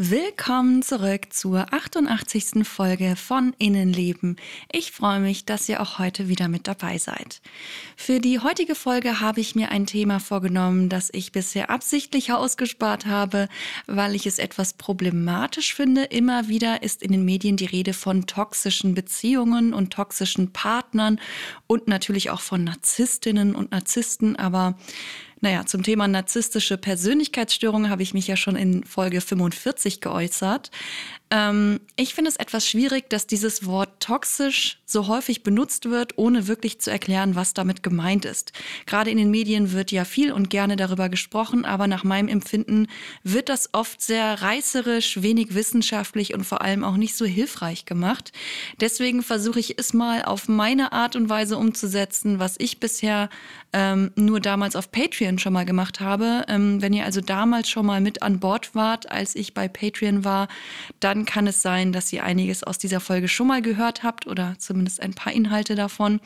Willkommen zurück zur 88. Folge von Innenleben. Ich freue mich, dass ihr auch heute wieder mit dabei seid. Für die heutige Folge habe ich mir ein Thema vorgenommen, das ich bisher absichtlich ausgespart habe, weil ich es etwas problematisch finde. Immer wieder ist in den Medien die Rede von toxischen Beziehungen und toxischen Partnern und natürlich auch von Narzisstinnen und Narzissten, aber naja, zum Thema narzisstische Persönlichkeitsstörungen habe ich mich ja schon in Folge 45 geäußert. Ähm, ich finde es etwas schwierig, dass dieses Wort toxisch so häufig benutzt wird, ohne wirklich zu erklären, was damit gemeint ist. Gerade in den Medien wird ja viel und gerne darüber gesprochen, aber nach meinem Empfinden wird das oft sehr reißerisch, wenig wissenschaftlich und vor allem auch nicht so hilfreich gemacht. Deswegen versuche ich es mal auf meine Art und Weise umzusetzen, was ich bisher ähm, nur damals auf Patreon schon mal gemacht habe. Ähm, wenn ihr also damals schon mal mit an Bord wart, als ich bei Patreon war, dann dann kann es sein, dass ihr einiges aus dieser Folge schon mal gehört habt oder zumindest ein paar Inhalte davon.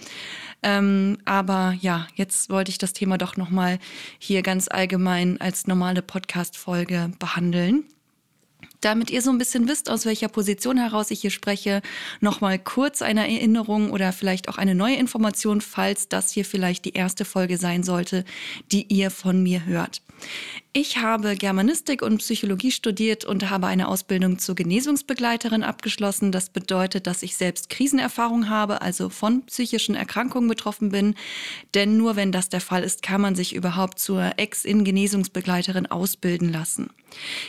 Ähm, aber ja, jetzt wollte ich das Thema doch nochmal hier ganz allgemein als normale Podcast-Folge behandeln. Damit ihr so ein bisschen wisst, aus welcher Position heraus ich hier spreche, nochmal kurz eine Erinnerung oder vielleicht auch eine neue Information, falls das hier vielleicht die erste Folge sein sollte, die ihr von mir hört. Ich habe Germanistik und Psychologie studiert und habe eine Ausbildung zur Genesungsbegleiterin abgeschlossen. Das bedeutet, dass ich selbst Krisenerfahrung habe, also von psychischen Erkrankungen betroffen bin. Denn nur wenn das der Fall ist, kann man sich überhaupt zur Ex-in-Genesungsbegleiterin ausbilden lassen.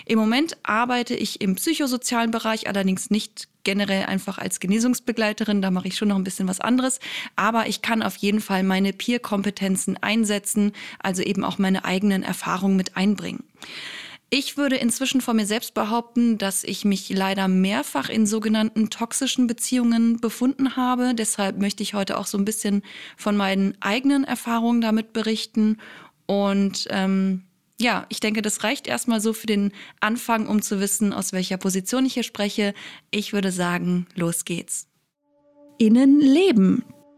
Im Moment arbeite ich im psychosozialen Bereich, allerdings nicht generell einfach als Genesungsbegleiterin, da mache ich schon noch ein bisschen was anderes, aber ich kann auf jeden Fall meine Peer-Kompetenzen einsetzen, also eben auch meine eigenen Erfahrungen mit einbringen. Ich würde inzwischen von mir selbst behaupten, dass ich mich leider mehrfach in sogenannten toxischen Beziehungen befunden habe. Deshalb möchte ich heute auch so ein bisschen von meinen eigenen Erfahrungen damit berichten und ähm, ja, ich denke, das reicht erstmal so für den Anfang, um zu wissen, aus welcher Position ich hier spreche. Ich würde sagen, los geht's. Innenleben,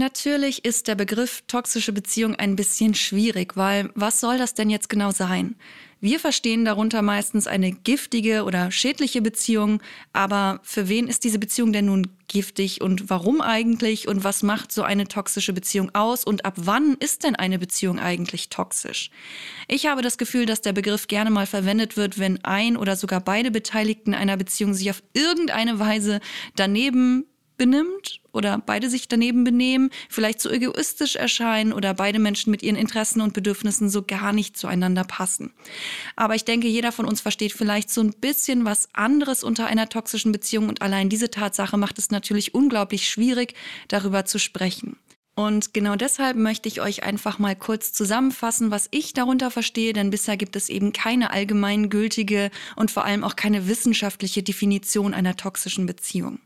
Natürlich ist der Begriff toxische Beziehung ein bisschen schwierig, weil was soll das denn jetzt genau sein? Wir verstehen darunter meistens eine giftige oder schädliche Beziehung, aber für wen ist diese Beziehung denn nun giftig und warum eigentlich und was macht so eine toxische Beziehung aus und ab wann ist denn eine Beziehung eigentlich toxisch? Ich habe das Gefühl, dass der Begriff gerne mal verwendet wird, wenn ein oder sogar beide Beteiligten einer Beziehung sich auf irgendeine Weise daneben benimmt oder beide sich daneben benehmen, vielleicht zu egoistisch erscheinen oder beide Menschen mit ihren Interessen und Bedürfnissen so gar nicht zueinander passen. Aber ich denke, jeder von uns versteht vielleicht so ein bisschen was anderes unter einer toxischen Beziehung und allein diese Tatsache macht es natürlich unglaublich schwierig, darüber zu sprechen. Und genau deshalb möchte ich euch einfach mal kurz zusammenfassen, was ich darunter verstehe, denn bisher gibt es eben keine allgemeingültige und vor allem auch keine wissenschaftliche Definition einer toxischen Beziehung.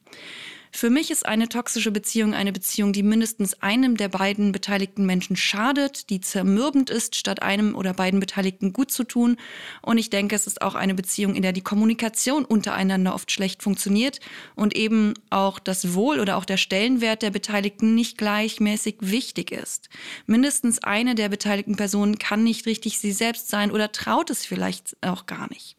Für mich ist eine toxische Beziehung eine Beziehung, die mindestens einem der beiden beteiligten Menschen schadet, die zermürbend ist, statt einem oder beiden Beteiligten gut zu tun. Und ich denke, es ist auch eine Beziehung, in der die Kommunikation untereinander oft schlecht funktioniert und eben auch das Wohl oder auch der Stellenwert der Beteiligten nicht gleichmäßig wichtig ist. Mindestens eine der beteiligten Personen kann nicht richtig sie selbst sein oder traut es vielleicht auch gar nicht.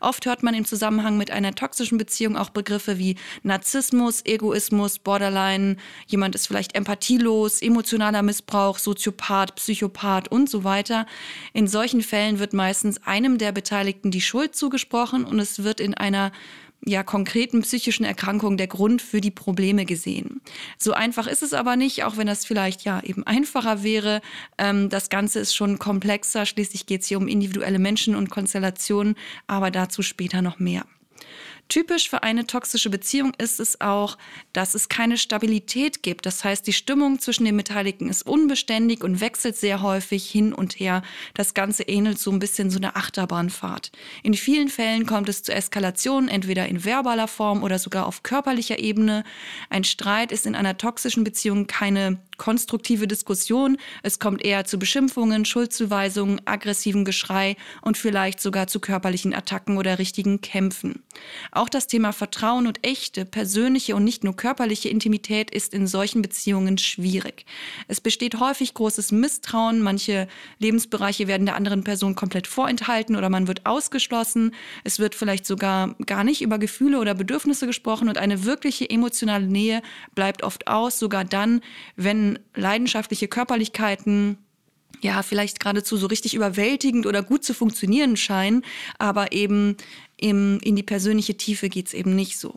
Oft hört man im Zusammenhang mit einer toxischen Beziehung auch Begriffe wie Narzissmus, Egoismus, Borderline, jemand ist vielleicht empathielos, emotionaler Missbrauch, Soziopath, Psychopath und so weiter. In solchen Fällen wird meistens einem der Beteiligten die Schuld zugesprochen und es wird in einer ja, konkreten psychischen Erkrankung der Grund für die Probleme gesehen. So einfach ist es aber nicht, auch wenn das vielleicht ja eben einfacher wäre. Ähm, das Ganze ist schon komplexer. Schließlich geht es hier um individuelle Menschen und Konstellationen, aber dazu später noch mehr. Typisch für eine toxische Beziehung ist es auch, dass es keine Stabilität gibt. Das heißt, die Stimmung zwischen den Beteiligten ist unbeständig und wechselt sehr häufig hin und her. Das Ganze ähnelt so ein bisschen so einer Achterbahnfahrt. In vielen Fällen kommt es zu Eskalationen, entweder in verbaler Form oder sogar auf körperlicher Ebene. Ein Streit ist in einer toxischen Beziehung keine konstruktive Diskussion. Es kommt eher zu Beschimpfungen, Schuldzuweisungen, aggressiven Geschrei und vielleicht sogar zu körperlichen Attacken oder richtigen Kämpfen. Auch das Thema Vertrauen und echte, persönliche und nicht nur körperliche Intimität ist in solchen Beziehungen schwierig. Es besteht häufig großes Misstrauen, manche Lebensbereiche werden der anderen Person komplett vorenthalten oder man wird ausgeschlossen. Es wird vielleicht sogar gar nicht über Gefühle oder Bedürfnisse gesprochen und eine wirkliche emotionale Nähe bleibt oft aus, sogar dann, wenn leidenschaftliche Körperlichkeiten ja, vielleicht geradezu so richtig überwältigend oder gut zu funktionieren scheinen, aber eben im, in die persönliche Tiefe geht es eben nicht so.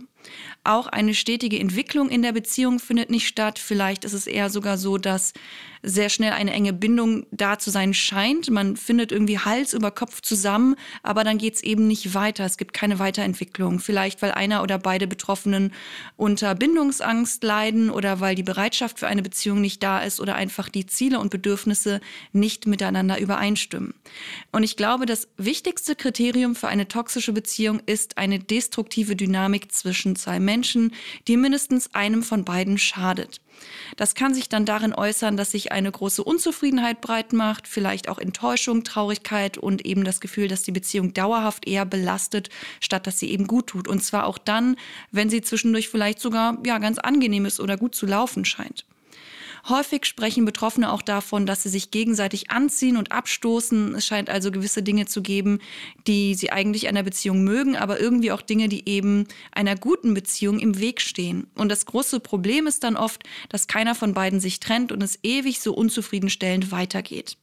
Auch eine stetige Entwicklung in der Beziehung findet nicht statt. Vielleicht ist es eher sogar so, dass sehr schnell eine enge Bindung da zu sein scheint. Man findet irgendwie Hals über Kopf zusammen, aber dann geht es eben nicht weiter. Es gibt keine Weiterentwicklung. Vielleicht, weil einer oder beide Betroffenen unter Bindungsangst leiden oder weil die Bereitschaft für eine Beziehung nicht da ist oder einfach die Ziele und Bedürfnisse nicht miteinander übereinstimmen. Und ich glaube, das wichtigste Kriterium für eine toxische Beziehung ist eine destruktive Dynamik zwischen zwei Menschen, die mindestens einem von beiden schadet. Das kann sich dann darin äußern, dass sich eine große Unzufriedenheit breit macht, vielleicht auch Enttäuschung, Traurigkeit und eben das Gefühl, dass die Beziehung dauerhaft eher belastet, statt dass sie eben gut tut. Und zwar auch dann, wenn sie zwischendurch vielleicht sogar ja ganz angenehm ist oder gut zu laufen scheint. Häufig sprechen Betroffene auch davon, dass sie sich gegenseitig anziehen und abstoßen. Es scheint also gewisse Dinge zu geben, die sie eigentlich einer Beziehung mögen, aber irgendwie auch Dinge, die eben einer guten Beziehung im Weg stehen. Und das große Problem ist dann oft, dass keiner von beiden sich trennt und es ewig so unzufriedenstellend weitergeht.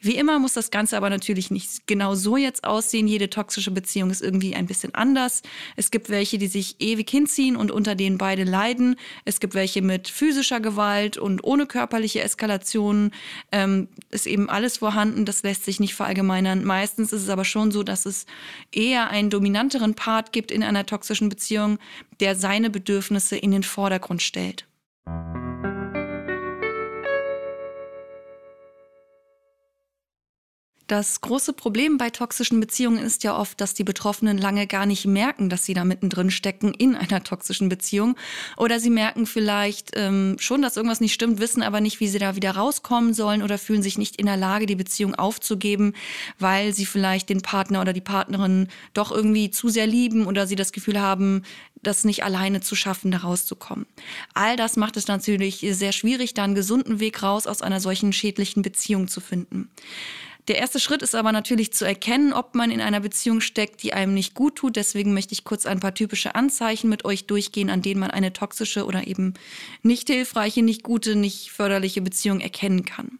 Wie immer muss das Ganze aber natürlich nicht genau so jetzt aussehen. Jede toxische Beziehung ist irgendwie ein bisschen anders. Es gibt welche, die sich ewig hinziehen und unter denen beide leiden. Es gibt welche mit physischer Gewalt und ohne körperliche Eskalation. Ähm, ist eben alles vorhanden. Das lässt sich nicht verallgemeinern. Meistens ist es aber schon so, dass es eher einen dominanteren Part gibt in einer toxischen Beziehung, der seine Bedürfnisse in den Vordergrund stellt. Das große Problem bei toxischen Beziehungen ist ja oft, dass die Betroffenen lange gar nicht merken, dass sie da mittendrin stecken in einer toxischen Beziehung. Oder sie merken vielleicht ähm, schon, dass irgendwas nicht stimmt, wissen aber nicht, wie sie da wieder rauskommen sollen oder fühlen sich nicht in der Lage, die Beziehung aufzugeben, weil sie vielleicht den Partner oder die Partnerin doch irgendwie zu sehr lieben oder sie das Gefühl haben, das nicht alleine zu schaffen, da rauszukommen. All das macht es natürlich sehr schwierig, da einen gesunden Weg raus aus einer solchen schädlichen Beziehung zu finden. Der erste Schritt ist aber natürlich zu erkennen, ob man in einer Beziehung steckt, die einem nicht gut tut. Deswegen möchte ich kurz ein paar typische Anzeichen mit euch durchgehen, an denen man eine toxische oder eben nicht hilfreiche, nicht gute, nicht förderliche Beziehung erkennen kann.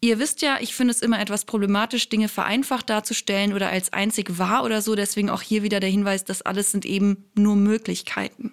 Ihr wisst ja, ich finde es immer etwas problematisch, Dinge vereinfacht darzustellen oder als einzig wahr oder so. Deswegen auch hier wieder der Hinweis, das alles sind eben nur Möglichkeiten.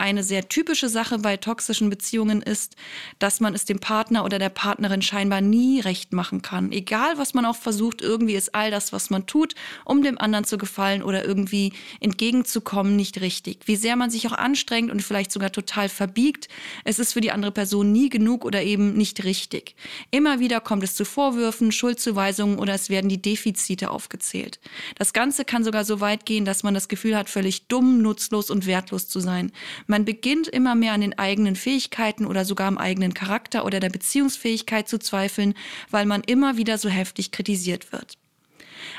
Eine sehr typische Sache bei toxischen Beziehungen ist, dass man es dem Partner oder der Partnerin scheinbar nie recht machen kann. Egal, was man auch versucht, irgendwie ist all das, was man tut, um dem anderen zu gefallen oder irgendwie entgegenzukommen, nicht richtig. Wie sehr man sich auch anstrengt und vielleicht sogar total verbiegt, es ist für die andere Person nie genug oder eben nicht richtig. Immer wieder kommt es zu Vorwürfen, Schuldzuweisungen oder es werden die Defizite aufgezählt. Das Ganze kann sogar so weit gehen, dass man das Gefühl hat, völlig dumm, nutzlos und wertlos zu sein. Man beginnt immer mehr an den eigenen Fähigkeiten oder sogar am eigenen Charakter oder der Beziehungsfähigkeit zu zweifeln, weil man immer wieder so heftig kritisiert wird.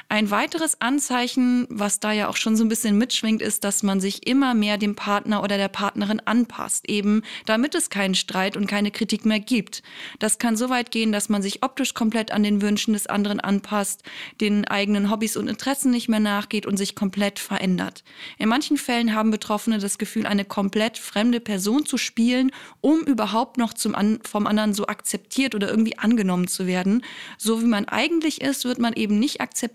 Ein weiteres Anzeichen, was da ja auch schon so ein bisschen mitschwingt, ist, dass man sich immer mehr dem Partner oder der Partnerin anpasst, eben damit es keinen Streit und keine Kritik mehr gibt. Das kann so weit gehen, dass man sich optisch komplett an den Wünschen des anderen anpasst, den eigenen Hobbys und Interessen nicht mehr nachgeht und sich komplett verändert. In manchen Fällen haben Betroffene das Gefühl, eine komplett fremde Person zu spielen, um überhaupt noch zum an vom anderen so akzeptiert oder irgendwie angenommen zu werden. So wie man eigentlich ist, wird man eben nicht akzeptiert,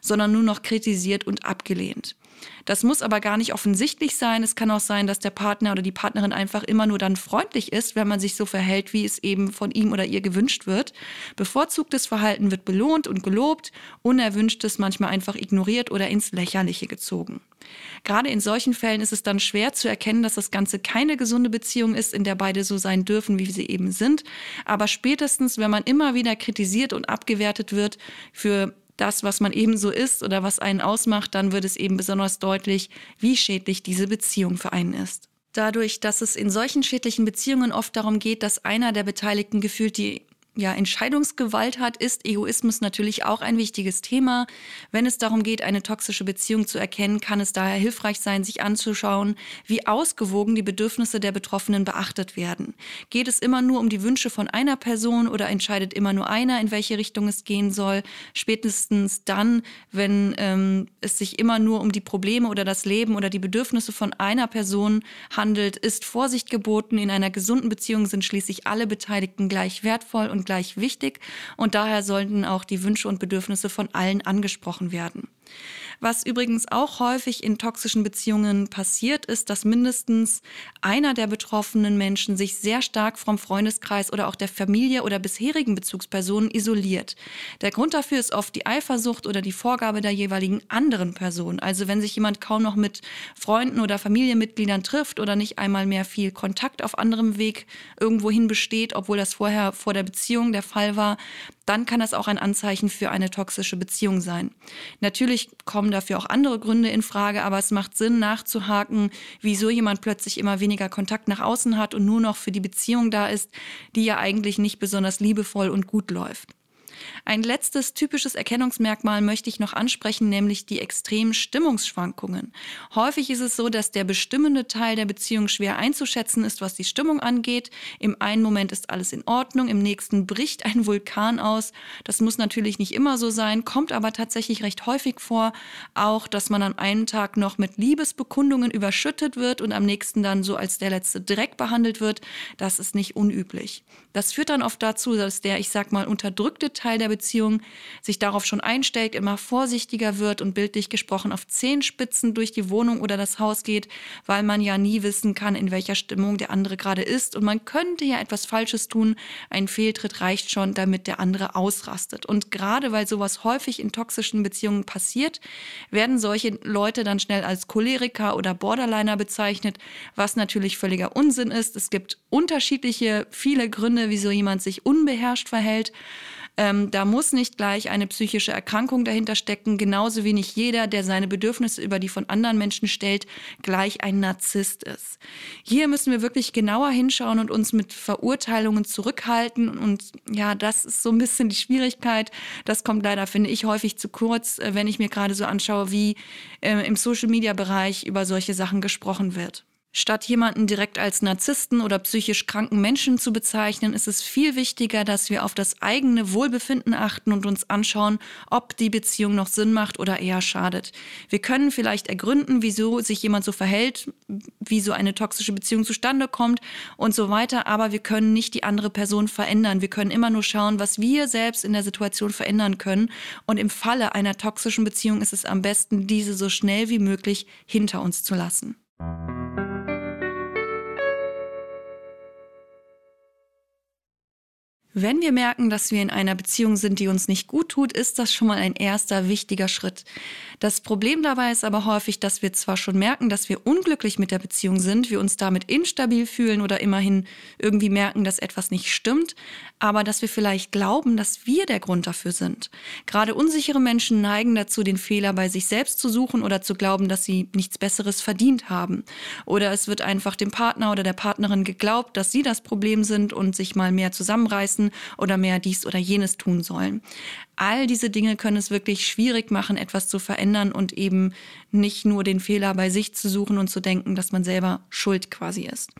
sondern nur noch kritisiert und abgelehnt. Das muss aber gar nicht offensichtlich sein. Es kann auch sein, dass der Partner oder die Partnerin einfach immer nur dann freundlich ist, wenn man sich so verhält, wie es eben von ihm oder ihr gewünscht wird. Bevorzugtes Verhalten wird belohnt und gelobt, unerwünschtes manchmal einfach ignoriert oder ins Lächerliche gezogen. Gerade in solchen Fällen ist es dann schwer zu erkennen, dass das Ganze keine gesunde Beziehung ist, in der beide so sein dürfen, wie sie eben sind. Aber spätestens, wenn man immer wieder kritisiert und abgewertet wird für das, was man eben so ist oder was einen ausmacht, dann wird es eben besonders deutlich, wie schädlich diese Beziehung für einen ist. Dadurch, dass es in solchen schädlichen Beziehungen oft darum geht, dass einer der Beteiligten gefühlt die ja, Entscheidungsgewalt hat, ist Egoismus natürlich auch ein wichtiges Thema. Wenn es darum geht, eine toxische Beziehung zu erkennen, kann es daher hilfreich sein, sich anzuschauen, wie ausgewogen die Bedürfnisse der Betroffenen beachtet werden. Geht es immer nur um die Wünsche von einer Person oder entscheidet immer nur einer, in welche Richtung es gehen soll? Spätestens dann, wenn ähm, es sich immer nur um die Probleme oder das Leben oder die Bedürfnisse von einer Person handelt, ist Vorsicht geboten. In einer gesunden Beziehung sind schließlich alle Beteiligten gleich wertvoll und gleich wichtig und daher sollten auch die Wünsche und Bedürfnisse von allen angesprochen werden. Was übrigens auch häufig in toxischen Beziehungen passiert, ist, dass mindestens einer der betroffenen Menschen sich sehr stark vom Freundeskreis oder auch der Familie oder bisherigen Bezugspersonen isoliert. Der Grund dafür ist oft die Eifersucht oder die Vorgabe der jeweiligen anderen Person. Also wenn sich jemand kaum noch mit Freunden oder Familienmitgliedern trifft oder nicht einmal mehr viel Kontakt auf anderem Weg irgendwohin besteht, obwohl das vorher vor der Beziehung der Fall war, dann kann das auch ein Anzeichen für eine toxische Beziehung sein. Natürlich kommen dafür auch andere Gründe in Frage, aber es macht Sinn nachzuhaken, wieso jemand plötzlich immer weniger Kontakt nach außen hat und nur noch für die Beziehung da ist, die ja eigentlich nicht besonders liebevoll und gut läuft. Ein letztes typisches Erkennungsmerkmal möchte ich noch ansprechen, nämlich die extremen Stimmungsschwankungen. Häufig ist es so, dass der bestimmende Teil der Beziehung schwer einzuschätzen ist, was die Stimmung angeht. Im einen Moment ist alles in Ordnung, im nächsten bricht ein Vulkan aus. Das muss natürlich nicht immer so sein, kommt aber tatsächlich recht häufig vor. Auch, dass man am einen Tag noch mit Liebesbekundungen überschüttet wird und am nächsten dann so als der letzte Dreck behandelt wird. Das ist nicht unüblich. Das führt dann oft dazu, dass der, ich sag mal, unterdrückte Teil der Beziehung sich darauf schon einstellt, immer vorsichtiger wird und bildlich gesprochen auf Zehenspitzen durch die Wohnung oder das Haus geht, weil man ja nie wissen kann, in welcher Stimmung der andere gerade ist. Und man könnte ja etwas Falsches tun. Ein Fehltritt reicht schon, damit der andere ausrastet. Und gerade weil sowas häufig in toxischen Beziehungen passiert, werden solche Leute dann schnell als Choleriker oder Borderliner bezeichnet, was natürlich völliger Unsinn ist. Es gibt unterschiedliche, viele Gründe, Gründe, wieso jemand sich unbeherrscht verhält. Ähm, da muss nicht gleich eine psychische Erkrankung dahinter stecken, genauso wenig jeder, der seine Bedürfnisse über die von anderen Menschen stellt, gleich ein Narzisst ist. Hier müssen wir wirklich genauer hinschauen und uns mit Verurteilungen zurückhalten. Und ja, das ist so ein bisschen die Schwierigkeit. Das kommt leider, finde ich, häufig zu kurz, äh, wenn ich mir gerade so anschaue, wie äh, im Social-Media-Bereich über solche Sachen gesprochen wird. Statt jemanden direkt als Narzissten oder psychisch kranken Menschen zu bezeichnen, ist es viel wichtiger, dass wir auf das eigene Wohlbefinden achten und uns anschauen, ob die Beziehung noch Sinn macht oder eher schadet. Wir können vielleicht ergründen, wieso sich jemand so verhält, wie so eine toxische Beziehung zustande kommt und so weiter, aber wir können nicht die andere Person verändern. Wir können immer nur schauen, was wir selbst in der Situation verändern können. Und im Falle einer toxischen Beziehung ist es am besten, diese so schnell wie möglich hinter uns zu lassen. Wenn wir merken, dass wir in einer Beziehung sind, die uns nicht gut tut, ist das schon mal ein erster wichtiger Schritt. Das Problem dabei ist aber häufig, dass wir zwar schon merken, dass wir unglücklich mit der Beziehung sind, wir uns damit instabil fühlen oder immerhin irgendwie merken, dass etwas nicht stimmt, aber dass wir vielleicht glauben, dass wir der Grund dafür sind. Gerade unsichere Menschen neigen dazu, den Fehler bei sich selbst zu suchen oder zu glauben, dass sie nichts Besseres verdient haben. Oder es wird einfach dem Partner oder der Partnerin geglaubt, dass sie das Problem sind und sich mal mehr zusammenreißen oder mehr dies oder jenes tun sollen. All diese Dinge können es wirklich schwierig machen, etwas zu verändern und eben nicht nur den Fehler bei sich zu suchen und zu denken, dass man selber schuld quasi ist.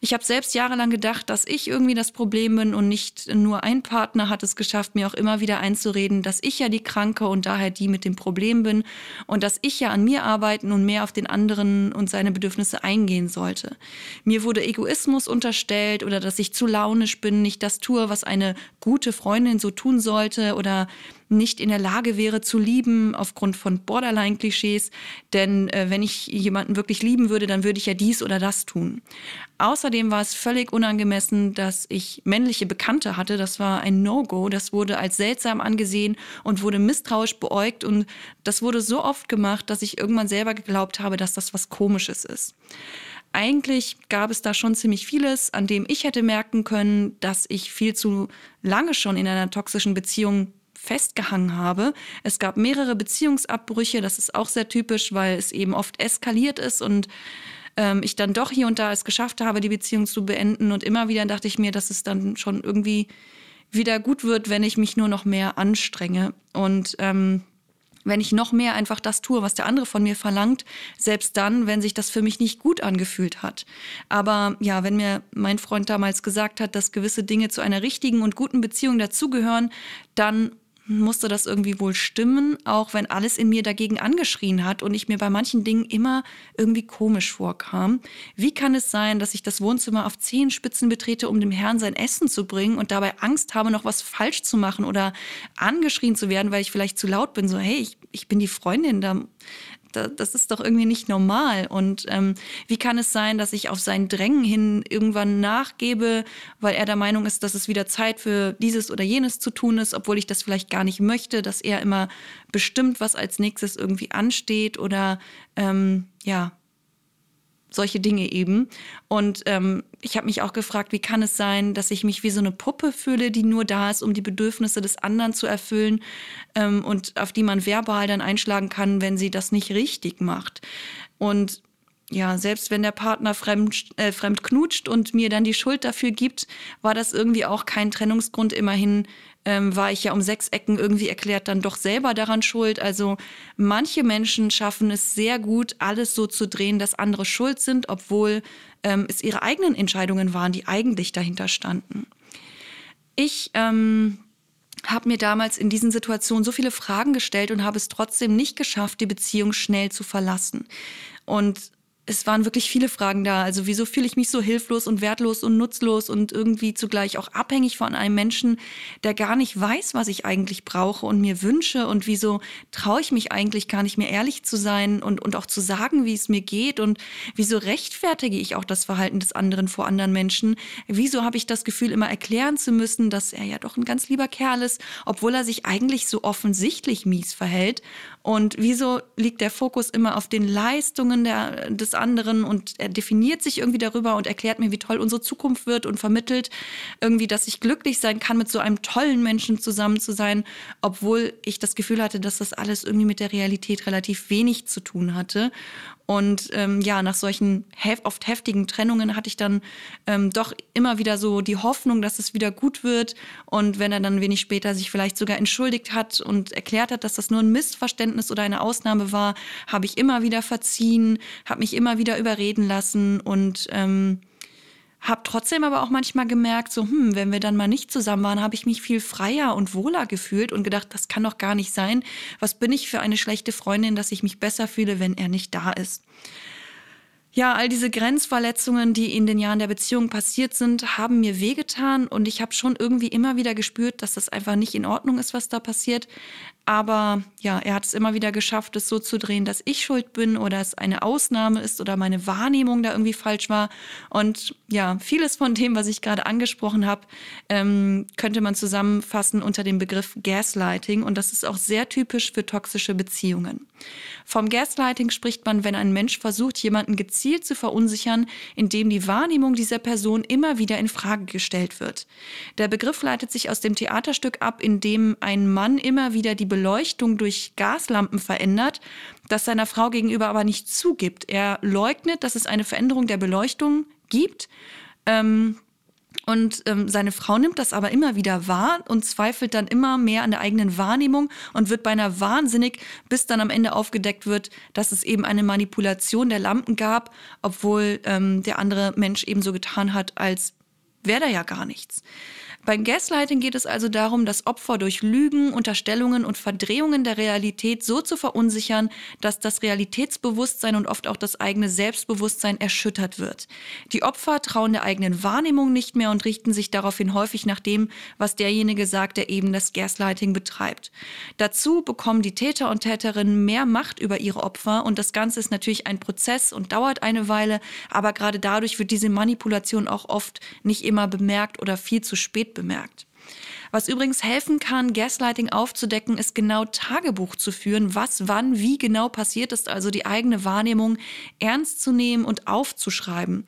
Ich habe selbst jahrelang gedacht, dass ich irgendwie das Problem bin und nicht nur ein Partner hat es geschafft, mir auch immer wieder einzureden, dass ich ja die Kranke und daher die mit dem Problem bin und dass ich ja an mir arbeiten und mehr auf den anderen und seine Bedürfnisse eingehen sollte. Mir wurde Egoismus unterstellt oder dass ich zu launisch bin, nicht das tue, was eine gute Freundin so tun sollte oder nicht in der Lage wäre zu lieben aufgrund von Borderline-Klischees. Denn äh, wenn ich jemanden wirklich lieben würde, dann würde ich ja dies oder das tun. Außerdem war es völlig unangemessen, dass ich männliche Bekannte hatte. Das war ein No-Go. Das wurde als seltsam angesehen und wurde misstrauisch beäugt. Und das wurde so oft gemacht, dass ich irgendwann selber geglaubt habe, dass das was Komisches ist eigentlich gab es da schon ziemlich vieles, an dem ich hätte merken können, dass ich viel zu lange schon in einer toxischen Beziehung festgehangen habe. Es gab mehrere Beziehungsabbrüche, das ist auch sehr typisch, weil es eben oft eskaliert ist und ähm, ich dann doch hier und da es geschafft habe, die Beziehung zu beenden. Und immer wieder dachte ich mir, dass es dann schon irgendwie wieder gut wird, wenn ich mich nur noch mehr anstrenge. Und ähm, wenn ich noch mehr einfach das tue, was der andere von mir verlangt, selbst dann, wenn sich das für mich nicht gut angefühlt hat. Aber ja, wenn mir mein Freund damals gesagt hat, dass gewisse Dinge zu einer richtigen und guten Beziehung dazugehören, dann musste das irgendwie wohl stimmen, auch wenn alles in mir dagegen angeschrien hat und ich mir bei manchen Dingen immer irgendwie komisch vorkam. Wie kann es sein, dass ich das Wohnzimmer auf Zehenspitzen betrete, um dem Herrn sein Essen zu bringen und dabei Angst habe, noch was falsch zu machen oder angeschrien zu werden, weil ich vielleicht zu laut bin? So, hey, ich, ich bin die Freundin, da das ist doch irgendwie nicht normal. Und ähm, wie kann es sein, dass ich auf sein Drängen hin irgendwann nachgebe, weil er der Meinung ist, dass es wieder Zeit für dieses oder jenes zu tun ist, obwohl ich das vielleicht gar nicht möchte, dass er immer bestimmt, was als nächstes irgendwie ansteht oder ähm, ja, solche Dinge eben. Und ähm, ich habe mich auch gefragt, wie kann es sein, dass ich mich wie so eine Puppe fühle, die nur da ist, um die Bedürfnisse des anderen zu erfüllen ähm, und auf die man verbal dann einschlagen kann, wenn sie das nicht richtig macht. Und ja, selbst wenn der Partner fremd, äh, fremd knutscht und mir dann die Schuld dafür gibt, war das irgendwie auch kein Trennungsgrund. Immerhin ähm, war ich ja um sechs Ecken irgendwie erklärt dann doch selber daran schuld. Also manche Menschen schaffen es sehr gut, alles so zu drehen, dass andere schuld sind, obwohl ähm, es ihre eigenen Entscheidungen waren, die eigentlich dahinter standen. Ich ähm, habe mir damals in diesen Situationen so viele Fragen gestellt und habe es trotzdem nicht geschafft, die Beziehung schnell zu verlassen. Und es waren wirklich viele Fragen da. Also wieso fühle ich mich so hilflos und wertlos und nutzlos und irgendwie zugleich auch abhängig von einem Menschen, der gar nicht weiß, was ich eigentlich brauche und mir wünsche und wieso traue ich mich eigentlich gar nicht mehr ehrlich zu sein und, und auch zu sagen, wie es mir geht und wieso rechtfertige ich auch das Verhalten des anderen vor anderen Menschen? Wieso habe ich das Gefühl, immer erklären zu müssen, dass er ja doch ein ganz lieber Kerl ist, obwohl er sich eigentlich so offensichtlich mies verhält? Und wieso liegt der Fokus immer auf den Leistungen der, des anderen und er definiert sich irgendwie darüber und erklärt mir, wie toll unsere Zukunft wird und vermittelt irgendwie, dass ich glücklich sein kann, mit so einem tollen Menschen zusammen zu sein, obwohl ich das Gefühl hatte, dass das alles irgendwie mit der Realität relativ wenig zu tun hatte. Und ähm, ja, nach solchen hef oft heftigen Trennungen hatte ich dann ähm, doch immer wieder so die Hoffnung, dass es wieder gut wird. Und wenn er dann wenig später sich vielleicht sogar entschuldigt hat und erklärt hat, dass das nur ein Missverständnis oder eine Ausnahme war, habe ich immer wieder verziehen, habe mich immer wieder überreden lassen und ähm, habe trotzdem aber auch manchmal gemerkt, so, hm, wenn wir dann mal nicht zusammen waren, habe ich mich viel freier und wohler gefühlt und gedacht, das kann doch gar nicht sein. Was bin ich für eine schlechte Freundin, dass ich mich besser fühle, wenn er nicht da ist? Ja, all diese Grenzverletzungen, die in den Jahren der Beziehung passiert sind, haben mir wehgetan und ich habe schon irgendwie immer wieder gespürt, dass das einfach nicht in Ordnung ist, was da passiert. Aber ja, er hat es immer wieder geschafft, es so zu drehen, dass ich schuld bin oder es eine Ausnahme ist oder meine Wahrnehmung da irgendwie falsch war. Und ja, vieles von dem, was ich gerade angesprochen habe, ähm, könnte man zusammenfassen unter dem Begriff Gaslighting. Und das ist auch sehr typisch für toxische Beziehungen. Vom Gaslighting spricht man, wenn ein Mensch versucht, jemanden gezielt zu verunsichern, indem die Wahrnehmung dieser Person immer wieder in Frage gestellt wird. Der Begriff leitet sich aus dem Theaterstück ab, in dem ein Mann immer wieder die Beleuchtung durch Gaslampen verändert, das seiner Frau gegenüber aber nicht zugibt. Er leugnet, dass es eine Veränderung der Beleuchtung gibt. Ähm, und ähm, seine Frau nimmt das aber immer wieder wahr und zweifelt dann immer mehr an der eigenen Wahrnehmung und wird beinahe wahnsinnig, bis dann am Ende aufgedeckt wird, dass es eben eine Manipulation der Lampen gab, obwohl ähm, der andere Mensch eben so getan hat, als wäre da ja gar nichts. Beim Gaslighting geht es also darum, das Opfer durch Lügen, Unterstellungen und Verdrehungen der Realität so zu verunsichern, dass das Realitätsbewusstsein und oft auch das eigene Selbstbewusstsein erschüttert wird. Die Opfer trauen der eigenen Wahrnehmung nicht mehr und richten sich daraufhin häufig nach dem, was derjenige sagt, der eben das Gaslighting betreibt. Dazu bekommen die Täter und Täterinnen mehr Macht über ihre Opfer und das Ganze ist natürlich ein Prozess und dauert eine Weile, aber gerade dadurch wird diese Manipulation auch oft nicht immer bemerkt oder viel zu spät bemerkt. Was übrigens helfen kann, Gaslighting aufzudecken, ist genau Tagebuch zu führen, was wann wie genau passiert ist, also die eigene Wahrnehmung ernst zu nehmen und aufzuschreiben.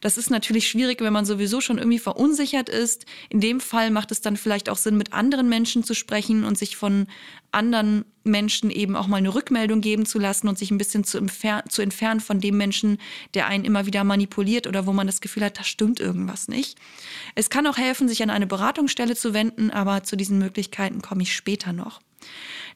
Das ist natürlich schwierig, wenn man sowieso schon irgendwie verunsichert ist. In dem Fall macht es dann vielleicht auch Sinn, mit anderen Menschen zu sprechen und sich von anderen Menschen eben auch mal eine Rückmeldung geben zu lassen und sich ein bisschen zu, zu entfernen von dem Menschen, der einen immer wieder manipuliert oder wo man das Gefühl hat, da stimmt irgendwas nicht. Es kann auch helfen, sich an eine Beratungsstelle zu wenden, aber zu diesen Möglichkeiten komme ich später noch.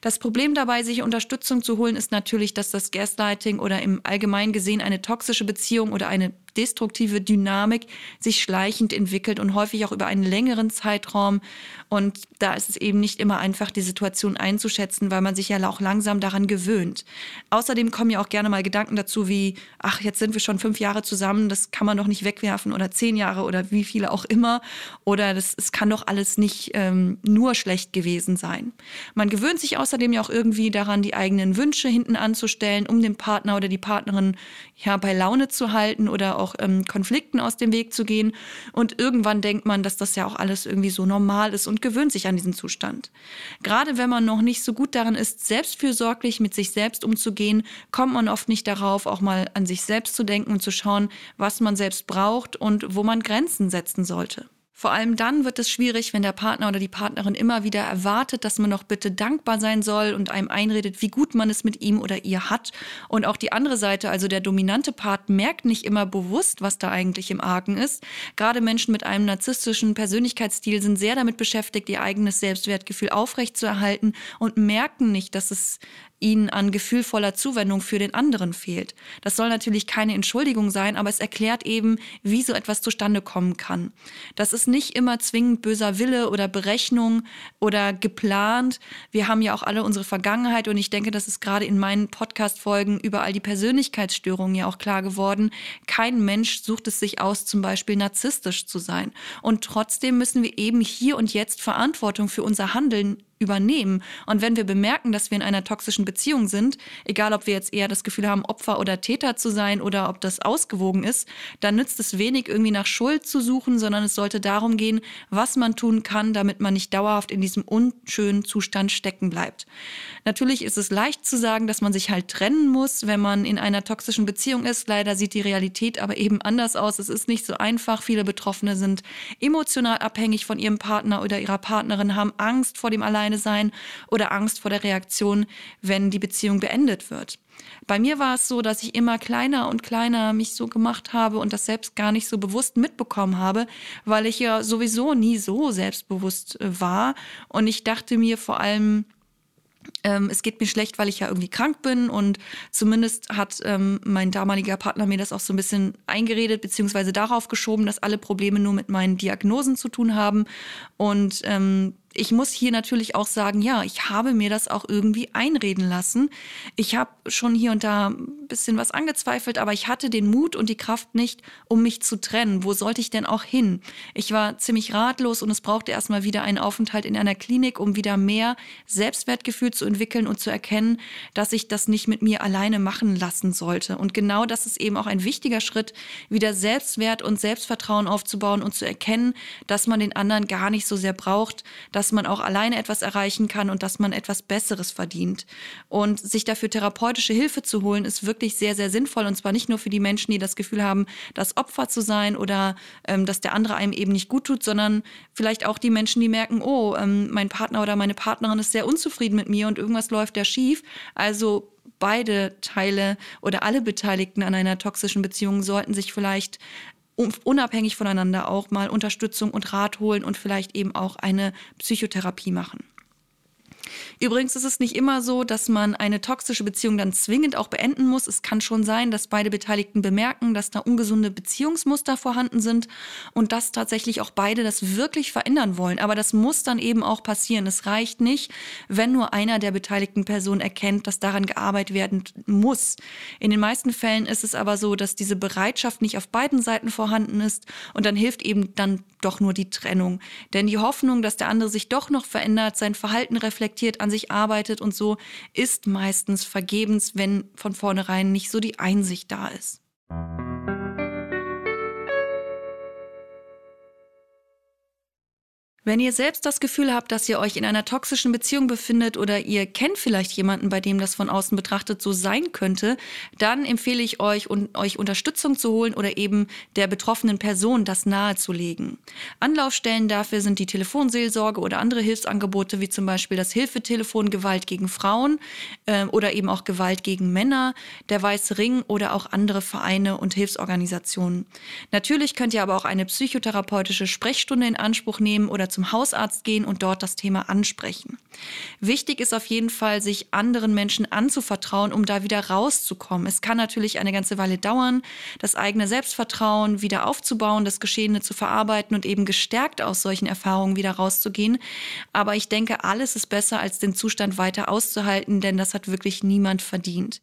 Das Problem dabei, sich Unterstützung zu holen, ist natürlich, dass das Gaslighting oder im Allgemeinen gesehen eine toxische Beziehung oder eine destruktive Dynamik sich schleichend entwickelt und häufig auch über einen längeren Zeitraum. Und da ist es eben nicht immer einfach, die Situation einzuschätzen, weil man sich ja auch langsam daran gewöhnt. Außerdem kommen ja auch gerne mal Gedanken dazu wie, ach, jetzt sind wir schon fünf Jahre zusammen, das kann man doch nicht wegwerfen oder zehn Jahre oder wie viele auch immer. Oder das, es kann doch alles nicht ähm, nur schlecht gewesen sein. Man gewöhnt sich außerdem ja auch irgendwie daran, die eigenen Wünsche hinten anzustellen, um den Partner oder die Partnerin ja bei Laune zu halten oder auch ähm, Konflikten aus dem Weg zu gehen. Und irgendwann denkt man, dass das ja auch alles irgendwie so normal ist und gewöhnt sich an diesen Zustand. Gerade wenn man noch nicht so gut darin ist, selbstfürsorglich mit sich selbst umzugehen, kommt man oft nicht darauf, auch mal an sich selbst zu denken und zu schauen, was man selbst braucht und wo man Grenzen setzen sollte. Vor allem dann wird es schwierig, wenn der Partner oder die Partnerin immer wieder erwartet, dass man noch bitte dankbar sein soll und einem einredet, wie gut man es mit ihm oder ihr hat. Und auch die andere Seite, also der dominante Part, merkt nicht immer bewusst, was da eigentlich im Argen ist. Gerade Menschen mit einem narzisstischen Persönlichkeitsstil sind sehr damit beschäftigt, ihr eigenes Selbstwertgefühl aufrechtzuerhalten und merken nicht, dass es ihnen an gefühlvoller Zuwendung für den anderen fehlt. Das soll natürlich keine Entschuldigung sein, aber es erklärt eben, wie so etwas zustande kommen kann. Das ist nicht immer zwingend böser Wille oder Berechnung oder geplant. Wir haben ja auch alle unsere Vergangenheit und ich denke, das ist gerade in meinen Podcast-Folgen über all die Persönlichkeitsstörungen ja auch klar geworden. Kein Mensch sucht es sich aus, zum Beispiel narzisstisch zu sein. Und trotzdem müssen wir eben hier und jetzt Verantwortung für unser Handeln übernehmen. Und wenn wir bemerken, dass wir in einer toxischen Beziehung sind, egal ob wir jetzt eher das Gefühl haben, Opfer oder Täter zu sein oder ob das ausgewogen ist, dann nützt es wenig, irgendwie nach Schuld zu suchen, sondern es sollte darum gehen, was man tun kann, damit man nicht dauerhaft in diesem unschönen Zustand stecken bleibt. Natürlich ist es leicht zu sagen, dass man sich halt trennen muss, wenn man in einer toxischen Beziehung ist. Leider sieht die Realität aber eben anders aus. Es ist nicht so einfach. Viele Betroffene sind emotional abhängig von ihrem Partner oder ihrer Partnerin, haben Angst vor dem Allein alleine sein oder Angst vor der Reaktion, wenn die Beziehung beendet wird. Bei mir war es so, dass ich immer kleiner und kleiner mich so gemacht habe und das selbst gar nicht so bewusst mitbekommen habe, weil ich ja sowieso nie so selbstbewusst äh, war. Und ich dachte mir vor allem, ähm, es geht mir schlecht, weil ich ja irgendwie krank bin und zumindest hat ähm, mein damaliger Partner mir das auch so ein bisschen eingeredet, beziehungsweise darauf geschoben, dass alle Probleme nur mit meinen Diagnosen zu tun haben. Und ähm, ich muss hier natürlich auch sagen, ja, ich habe mir das auch irgendwie einreden lassen. Ich habe schon hier und da ein bisschen was angezweifelt, aber ich hatte den Mut und die Kraft nicht, um mich zu trennen. Wo sollte ich denn auch hin? Ich war ziemlich ratlos und es brauchte erstmal wieder einen Aufenthalt in einer Klinik, um wieder mehr Selbstwertgefühl zu entwickeln und zu erkennen, dass ich das nicht mit mir alleine machen lassen sollte. Und genau das ist eben auch ein wichtiger Schritt, wieder Selbstwert und Selbstvertrauen aufzubauen und zu erkennen, dass man den anderen gar nicht so sehr braucht, dass man auch alleine etwas erreichen kann und dass man etwas Besseres verdient. Und sich dafür therapeutische Hilfe zu holen, ist wirklich sehr, sehr sinnvoll. Und zwar nicht nur für die Menschen, die das Gefühl haben, das Opfer zu sein oder ähm, dass der andere einem eben nicht gut tut, sondern vielleicht auch die Menschen, die merken, oh, ähm, mein Partner oder meine Partnerin ist sehr unzufrieden mit mir und irgendwas läuft da schief. Also beide Teile oder alle Beteiligten an einer toxischen Beziehung sollten sich vielleicht unabhängig voneinander auch mal Unterstützung und Rat holen und vielleicht eben auch eine Psychotherapie machen. Übrigens ist es nicht immer so, dass man eine toxische Beziehung dann zwingend auch beenden muss. Es kann schon sein, dass beide Beteiligten bemerken, dass da ungesunde Beziehungsmuster vorhanden sind und dass tatsächlich auch beide das wirklich verändern wollen. Aber das muss dann eben auch passieren. Es reicht nicht, wenn nur einer der beteiligten Personen erkennt, dass daran gearbeitet werden muss. In den meisten Fällen ist es aber so, dass diese Bereitschaft nicht auf beiden Seiten vorhanden ist und dann hilft eben dann doch nur die Trennung. Denn die Hoffnung, dass der andere sich doch noch verändert, sein Verhalten reflektiert, an sich arbeitet und so, ist meistens vergebens, wenn von vornherein nicht so die Einsicht da ist. Wenn ihr selbst das Gefühl habt, dass ihr euch in einer toxischen Beziehung befindet oder ihr kennt vielleicht jemanden, bei dem das von außen betrachtet so sein könnte, dann empfehle ich euch, un euch Unterstützung zu holen oder eben der betroffenen Person das nahezulegen. Anlaufstellen dafür sind die Telefonseelsorge oder andere Hilfsangebote, wie zum Beispiel das Hilfetelefon Gewalt gegen Frauen äh, oder eben auch Gewalt gegen Männer, der Weiße Ring oder auch andere Vereine und Hilfsorganisationen. Natürlich könnt ihr aber auch eine psychotherapeutische Sprechstunde in Anspruch nehmen oder zum Hausarzt gehen und dort das Thema ansprechen. Wichtig ist auf jeden Fall, sich anderen Menschen anzuvertrauen, um da wieder rauszukommen. Es kann natürlich eine ganze Weile dauern, das eigene Selbstvertrauen wieder aufzubauen, das Geschehene zu verarbeiten und eben gestärkt aus solchen Erfahrungen wieder rauszugehen. Aber ich denke, alles ist besser, als den Zustand weiter auszuhalten, denn das hat wirklich niemand verdient.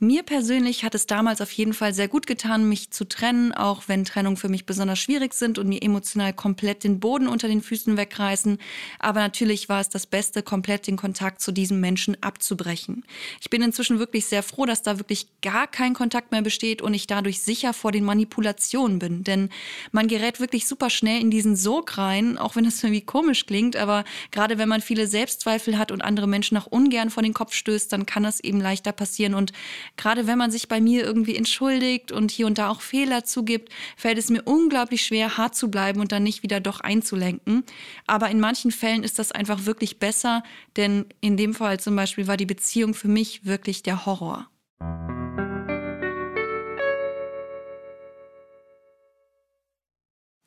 Mir persönlich hat es damals auf jeden Fall sehr gut getan, mich zu trennen, auch wenn Trennungen für mich besonders schwierig sind und mir emotional komplett den Boden unter den Füßen wegreißen. Aber natürlich war es das Beste, komplett den Kontakt zu diesem Menschen abzubrechen. Ich bin inzwischen wirklich sehr froh, dass da wirklich gar kein Kontakt mehr besteht und ich dadurch sicher vor den Manipulationen bin. Denn man gerät wirklich super schnell in diesen Sog rein, auch wenn das irgendwie komisch klingt. Aber gerade wenn man viele Selbstzweifel hat und andere Menschen auch ungern vor den Kopf stößt, dann kann das eben leichter passieren und gerade wenn man sich bei mir irgendwie entschuldigt und hier und da auch Fehler zugibt, fällt es mir unglaublich schwer, hart zu bleiben und dann nicht wieder doch einzulenken. Aber in manchen Fällen ist das einfach wirklich besser, denn in dem Fall zum Beispiel war die Beziehung für mich wirklich der Horror.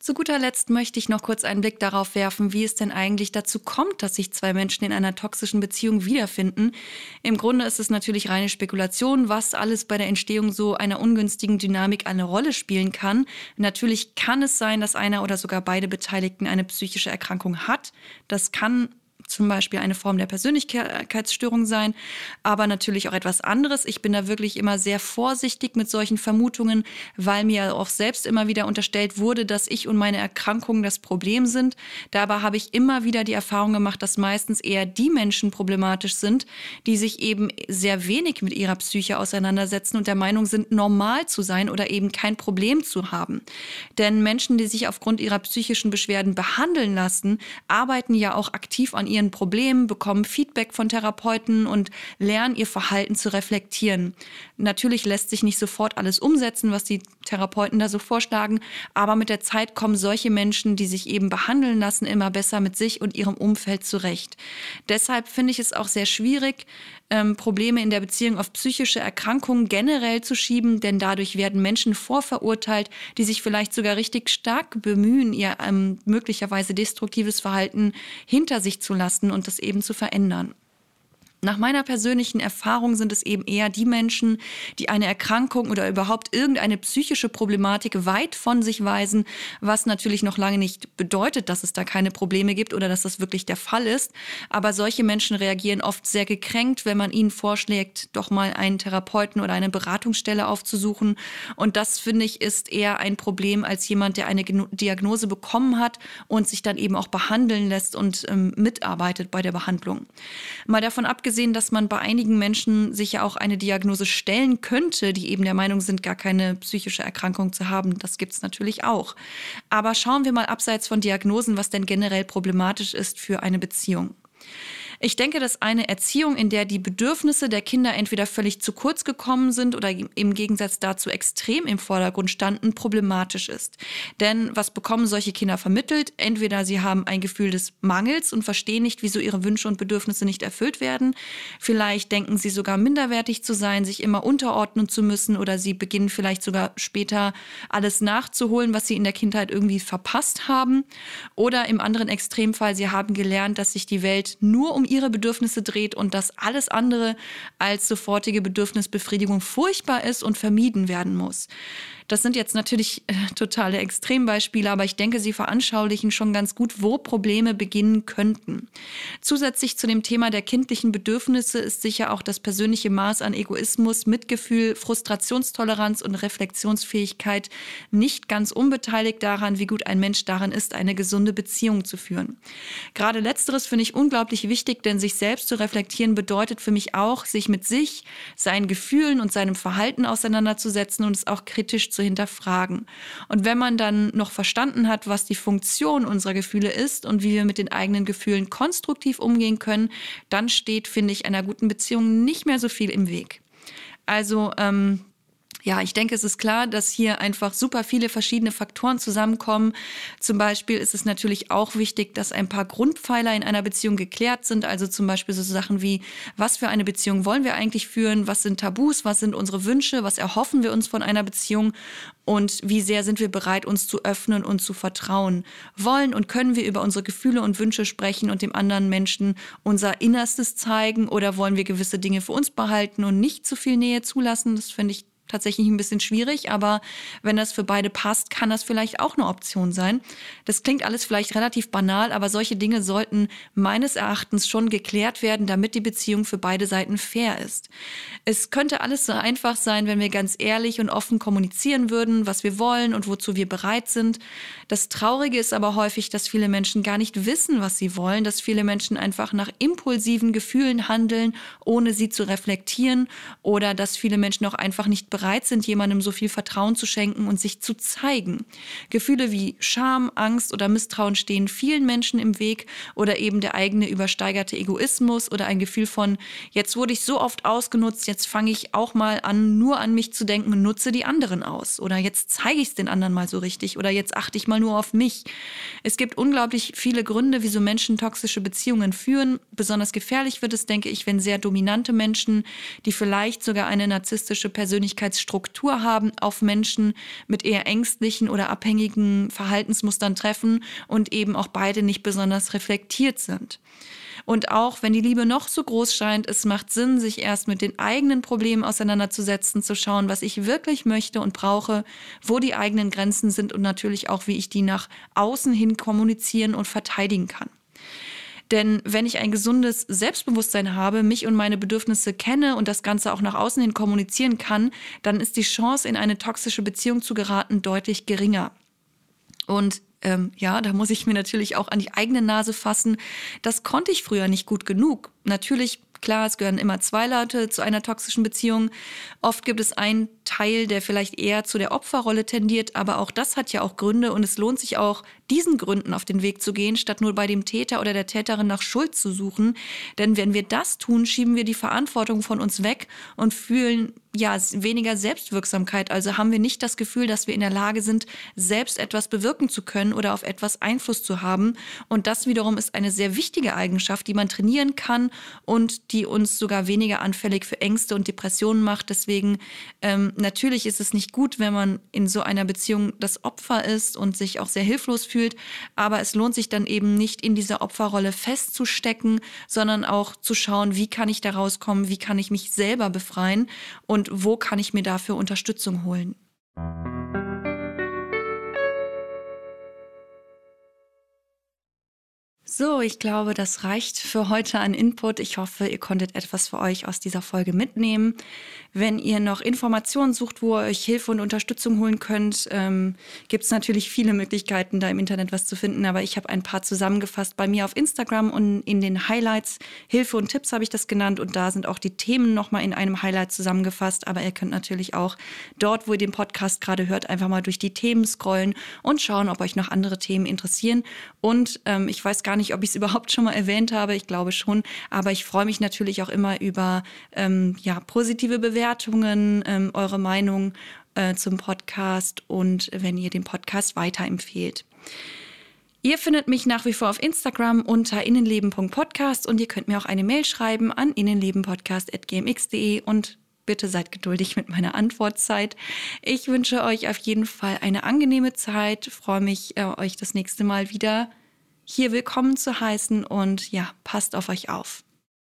Zu guter Letzt möchte ich noch kurz einen Blick darauf werfen, wie es denn eigentlich dazu kommt, dass sich zwei Menschen in einer toxischen Beziehung wiederfinden. Im Grunde ist es natürlich reine Spekulation, was alles bei der Entstehung so einer ungünstigen Dynamik eine Rolle spielen kann. Natürlich kann es sein, dass einer oder sogar beide Beteiligten eine psychische Erkrankung hat. Das kann zum Beispiel eine Form der Persönlichkeitsstörung sein, aber natürlich auch etwas anderes. Ich bin da wirklich immer sehr vorsichtig mit solchen Vermutungen, weil mir auch selbst immer wieder unterstellt wurde, dass ich und meine Erkrankungen das Problem sind. Dabei habe ich immer wieder die Erfahrung gemacht, dass meistens eher die Menschen problematisch sind, die sich eben sehr wenig mit ihrer Psyche auseinandersetzen und der Meinung sind, normal zu sein oder eben kein Problem zu haben. Denn Menschen, die sich aufgrund ihrer psychischen Beschwerden behandeln lassen, arbeiten ja auch aktiv an ihren Problemen, bekommen Feedback von Therapeuten und lernen ihr Verhalten zu reflektieren. Natürlich lässt sich nicht sofort alles umsetzen, was die Therapeuten da so vorschlagen, aber mit der Zeit kommen solche Menschen, die sich eben behandeln lassen, immer besser mit sich und ihrem Umfeld zurecht. Deshalb finde ich es auch sehr schwierig, ähm, Probleme in der Beziehung auf psychische Erkrankungen generell zu schieben, denn dadurch werden Menschen vorverurteilt, die sich vielleicht sogar richtig stark bemühen, ihr ähm, möglicherweise destruktives Verhalten hinter sich zu lassen und das eben zu verändern. Nach meiner persönlichen Erfahrung sind es eben eher die Menschen, die eine Erkrankung oder überhaupt irgendeine psychische Problematik weit von sich weisen, was natürlich noch lange nicht bedeutet, dass es da keine Probleme gibt oder dass das wirklich der Fall ist. Aber solche Menschen reagieren oft sehr gekränkt, wenn man ihnen vorschlägt, doch mal einen Therapeuten oder eine Beratungsstelle aufzusuchen. Und das, finde ich, ist eher ein Problem als jemand, der eine Diagnose bekommen hat und sich dann eben auch behandeln lässt und ähm, mitarbeitet bei der Behandlung. Mal davon abgesehen, abgesehen, dass man bei einigen Menschen sich ja auch eine Diagnose stellen könnte, die eben der Meinung sind, gar keine psychische Erkrankung zu haben. Das gibt es natürlich auch. Aber schauen wir mal abseits von Diagnosen, was denn generell problematisch ist für eine Beziehung. Ich denke, dass eine Erziehung, in der die Bedürfnisse der Kinder entweder völlig zu kurz gekommen sind oder im Gegensatz dazu extrem im Vordergrund standen, problematisch ist. Denn was bekommen solche Kinder vermittelt? Entweder sie haben ein Gefühl des Mangels und verstehen nicht, wieso ihre Wünsche und Bedürfnisse nicht erfüllt werden. Vielleicht denken sie sogar minderwertig zu sein, sich immer unterordnen zu müssen oder sie beginnen vielleicht sogar später alles nachzuholen, was sie in der Kindheit irgendwie verpasst haben. Oder im anderen Extremfall, sie haben gelernt, dass sich die Welt nur um ihre Bedürfnisse dreht und dass alles andere als sofortige Bedürfnisbefriedigung furchtbar ist und vermieden werden muss. Das sind jetzt natürlich äh, totale Extrembeispiele, aber ich denke, sie veranschaulichen schon ganz gut, wo Probleme beginnen könnten. Zusätzlich zu dem Thema der kindlichen Bedürfnisse ist sicher auch das persönliche Maß an Egoismus, Mitgefühl, Frustrationstoleranz und Reflexionsfähigkeit nicht ganz unbeteiligt daran, wie gut ein Mensch daran ist, eine gesunde Beziehung zu führen. Gerade letzteres finde ich unglaublich wichtig, denn sich selbst zu reflektieren bedeutet für mich auch, sich mit sich, seinen Gefühlen und seinem Verhalten auseinanderzusetzen und es auch kritisch zu hinterfragen. Und wenn man dann noch verstanden hat, was die Funktion unserer Gefühle ist und wie wir mit den eigenen Gefühlen konstruktiv umgehen können, dann steht, finde ich, einer guten Beziehung nicht mehr so viel im Weg. Also ähm, ja, ich denke, es ist klar, dass hier einfach super viele verschiedene Faktoren zusammenkommen. Zum Beispiel ist es natürlich auch wichtig, dass ein paar Grundpfeiler in einer Beziehung geklärt sind. Also zum Beispiel so Sachen wie, was für eine Beziehung wollen wir eigentlich führen? Was sind Tabus? Was sind unsere Wünsche? Was erhoffen wir uns von einer Beziehung? Und wie sehr sind wir bereit, uns zu öffnen und zu vertrauen? Wollen und können wir über unsere Gefühle und Wünsche sprechen und dem anderen Menschen unser Innerstes zeigen? Oder wollen wir gewisse Dinge für uns behalten und nicht zu viel Nähe zulassen? Das finde ich tatsächlich ein bisschen schwierig, aber wenn das für beide passt, kann das vielleicht auch eine Option sein. Das klingt alles vielleicht relativ banal, aber solche Dinge sollten meines Erachtens schon geklärt werden, damit die Beziehung für beide Seiten fair ist. Es könnte alles so einfach sein, wenn wir ganz ehrlich und offen kommunizieren würden, was wir wollen und wozu wir bereit sind. Das Traurige ist aber häufig, dass viele Menschen gar nicht wissen, was sie wollen, dass viele Menschen einfach nach impulsiven Gefühlen handeln, ohne sie zu reflektieren oder dass viele Menschen auch einfach nicht bereit bereit sind, jemandem so viel Vertrauen zu schenken und sich zu zeigen. Gefühle wie Scham, Angst oder Misstrauen stehen vielen Menschen im Weg oder eben der eigene übersteigerte Egoismus oder ein Gefühl von, jetzt wurde ich so oft ausgenutzt, jetzt fange ich auch mal an, nur an mich zu denken und nutze die anderen aus. Oder jetzt zeige ich es den anderen mal so richtig oder jetzt achte ich mal nur auf mich. Es gibt unglaublich viele Gründe, wieso Menschen toxische Beziehungen führen. Besonders gefährlich wird es, denke ich, wenn sehr dominante Menschen, die vielleicht sogar eine narzisstische Persönlichkeit Persönlichkeitsstruktur haben, auf Menschen mit eher ängstlichen oder abhängigen Verhaltensmustern treffen und eben auch beide nicht besonders reflektiert sind. Und auch wenn die Liebe noch so groß scheint, es macht Sinn, sich erst mit den eigenen Problemen auseinanderzusetzen, zu schauen, was ich wirklich möchte und brauche, wo die eigenen Grenzen sind und natürlich auch, wie ich die nach außen hin kommunizieren und verteidigen kann. Denn wenn ich ein gesundes Selbstbewusstsein habe, mich und meine Bedürfnisse kenne und das Ganze auch nach außen hin kommunizieren kann, dann ist die Chance, in eine toxische Beziehung zu geraten, deutlich geringer. Und ähm, ja, da muss ich mir natürlich auch an die eigene Nase fassen. Das konnte ich früher nicht gut genug. Natürlich Klar, es gehören immer zwei Leute zu einer toxischen Beziehung. Oft gibt es einen Teil, der vielleicht eher zu der Opferrolle tendiert, aber auch das hat ja auch Gründe und es lohnt sich auch, diesen Gründen auf den Weg zu gehen, statt nur bei dem Täter oder der Täterin nach Schuld zu suchen. Denn wenn wir das tun, schieben wir die Verantwortung von uns weg und fühlen ja weniger Selbstwirksamkeit. Also haben wir nicht das Gefühl, dass wir in der Lage sind, selbst etwas bewirken zu können oder auf etwas Einfluss zu haben. Und das wiederum ist eine sehr wichtige Eigenschaft, die man trainieren kann und die uns sogar weniger anfällig für Ängste und Depressionen macht. Deswegen ähm, natürlich ist es nicht gut, wenn man in so einer Beziehung das Opfer ist und sich auch sehr hilflos fühlt. Aber es lohnt sich dann eben nicht in dieser Opferrolle festzustecken, sondern auch zu schauen, wie kann ich da rauskommen, wie kann ich mich selber befreien und wo kann ich mir dafür Unterstützung holen. So, ich glaube, das reicht für heute an Input. Ich hoffe, ihr konntet etwas für euch aus dieser Folge mitnehmen. Wenn ihr noch Informationen sucht, wo ihr euch Hilfe und Unterstützung holen könnt, ähm, gibt es natürlich viele Möglichkeiten, da im Internet was zu finden. Aber ich habe ein paar zusammengefasst bei mir auf Instagram und in den Highlights. Hilfe und Tipps habe ich das genannt und da sind auch die Themen nochmal in einem Highlight zusammengefasst. Aber ihr könnt natürlich auch dort, wo ihr den Podcast gerade hört, einfach mal durch die Themen scrollen und schauen, ob euch noch andere Themen interessieren. Und ähm, ich weiß gar nicht, nicht, ob ich es überhaupt schon mal erwähnt habe. Ich glaube schon. Aber ich freue mich natürlich auch immer über ähm, ja, positive Bewertungen, ähm, eure Meinung äh, zum Podcast und wenn ihr den Podcast weiterempfehlt. Ihr findet mich nach wie vor auf Instagram unter innenleben.podcast und ihr könnt mir auch eine Mail schreiben an innenlebenpodcast.gmx.de und bitte seid geduldig mit meiner Antwortzeit. Ich wünsche euch auf jeden Fall eine angenehme Zeit, freue mich, äh, euch das nächste Mal wieder hier willkommen zu heißen und ja, passt auf euch auf.